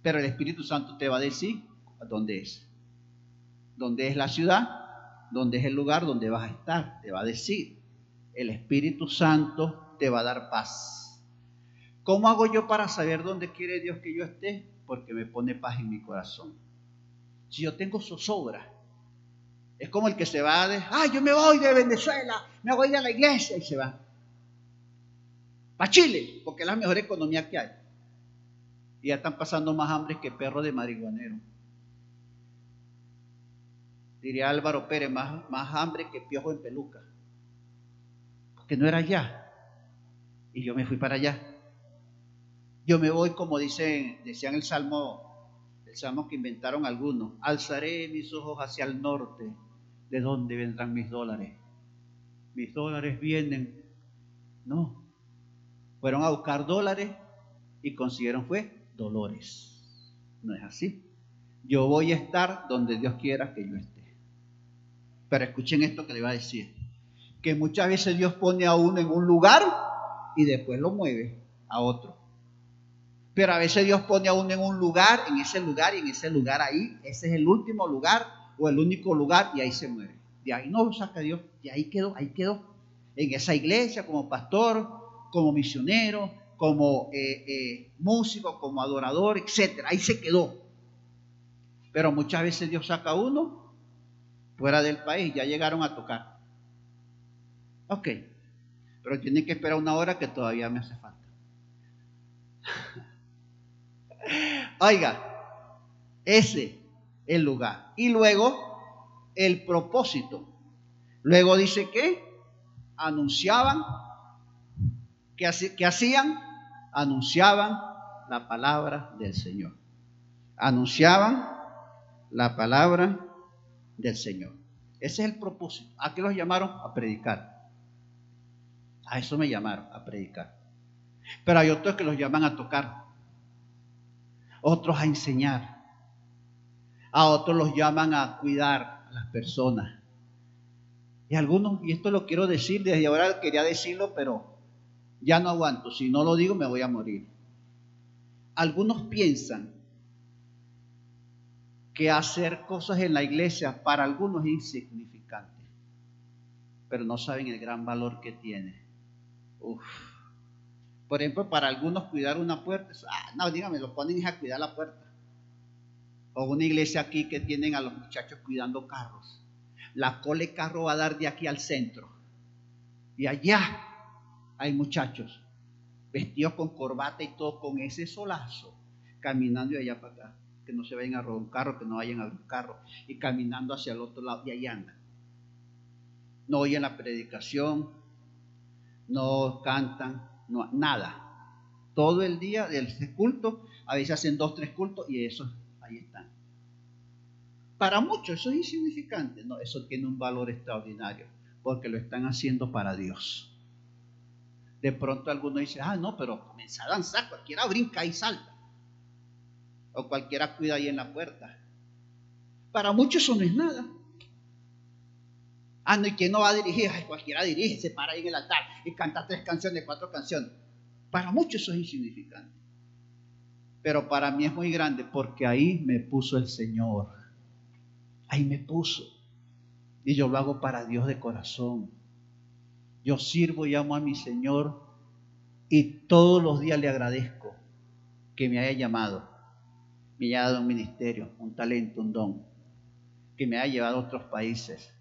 Pero el Espíritu Santo te va a decir dónde es. Dónde es la ciudad, dónde es el lugar donde vas a estar, te va a decir. El Espíritu Santo te va a dar paz. ¿Cómo hago yo para saber dónde quiere Dios que yo esté? Porque me pone paz en mi corazón. Si yo tengo zozobra, es como el que se va de, ah, yo me voy de Venezuela, me voy de la iglesia y se va. Para Chile, porque es la mejor economía que hay. Y ya están pasando más hambre que perros de marihuanero. Diría Álvaro Pérez, más, más hambre que piojo en peluca. Porque no era allá. Y yo me fui para allá. Yo me voy, como dicen, decían el Salmo, el Salmo que inventaron algunos. Alzaré mis ojos hacia el norte. ¿De dónde vendrán mis dólares? Mis dólares vienen. No. Fueron a buscar dólares y consiguieron fue dolores. No es así. Yo voy a estar donde Dios quiera que yo esté. Pero escuchen esto que le va a decir. Que muchas veces Dios pone a uno en un lugar y después lo mueve a otro. Pero a veces Dios pone a uno en un lugar, en ese lugar y en ese lugar ahí. Ese es el último lugar o el único lugar y ahí se mueve. De ahí no lo saca Dios. Y ahí quedó, ahí quedó. En esa iglesia como pastor, como misionero, como eh, eh, músico, como adorador, etc. Ahí se quedó. Pero muchas veces Dios saca a uno fuera del país, ya llegaron a tocar. Ok, pero tienen que esperar una hora que todavía me hace falta. Oiga, ese es el lugar. Y luego el propósito. Luego dice que anunciaban, que, hacían, anunciaban la palabra del Señor. Anunciaban la palabra del Señor. Ese es el propósito. ¿A qué los llamaron? A predicar. A eso me llamaron, a predicar. Pero hay otros que los llaman a tocar. Otros a enseñar. A otros los llaman a cuidar a las personas. Y algunos, y esto lo quiero decir, desde ahora quería decirlo, pero ya no aguanto. Si no lo digo, me voy a morir. Algunos piensan que hacer cosas en la iglesia para algunos es insignificante, pero no saben el gran valor que tiene. Por ejemplo, para algunos cuidar una puerta, ah, no, dígame, lo ponen a cuidar la puerta. O una iglesia aquí que tienen a los muchachos cuidando carros. La cole carro va a dar de aquí al centro. Y allá hay muchachos vestidos con corbata y todo, con ese solazo, caminando de allá para acá que no se vayan a robar un carro, que no vayan a un carro, y caminando hacia el otro lado, y ahí andan. No oyen la predicación, no cantan, no, nada. Todo el día del culto, a veces hacen dos, tres cultos, y eso, ahí están. Para muchos eso es insignificante, no, eso tiene un valor extraordinario, porque lo están haciendo para Dios. De pronto alguno dice, ah, no, pero comienza a danzar, cualquiera brinca y salta o cualquiera cuida ahí en la puerta. Para muchos eso no es nada. Ah, no, ¿y quién no va a dirigir? Ay, cualquiera dirige, se para ahí en el altar y canta tres canciones, cuatro canciones. Para muchos eso es insignificante. Pero para mí es muy grande porque ahí me puso el Señor. Ahí me puso. Y yo lo hago para Dios de corazón. Yo sirvo y amo a mi Señor y todos los días le agradezco que me haya llamado me haya dado un ministerio, un talento, un don, que me haya llevado a otros países.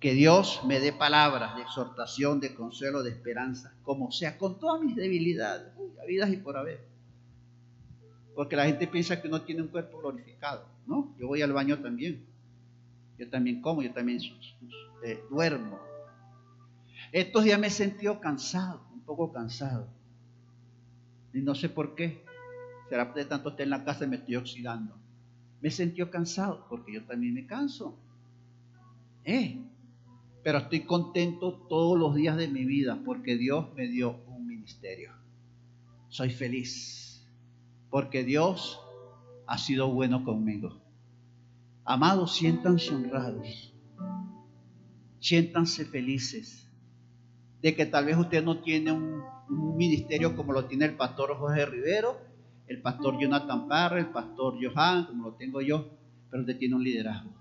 Que Dios me dé palabras de exhortación, de consuelo, de esperanza, como sea, con todas mis debilidades, habidas y por haber. Porque la gente piensa que uno tiene un cuerpo glorificado, ¿no? Yo voy al baño también. Yo también como, yo también eh, duermo. Estos días me he sentido cansado, un poco cansado. Y no sé por qué. Será de tanto estar en la casa y me estoy oxidando. Me sentí cansado porque yo también me canso. Eh, pero estoy contento todos los días de mi vida porque Dios me dio un ministerio. Soy feliz porque Dios ha sido bueno conmigo. Amados, siéntanse honrados, siéntanse felices de que tal vez usted no tiene un, un ministerio como lo tiene el pastor José Rivero el pastor Jonathan Parra, el pastor Johan, como lo tengo yo, pero usted tiene un liderazgo.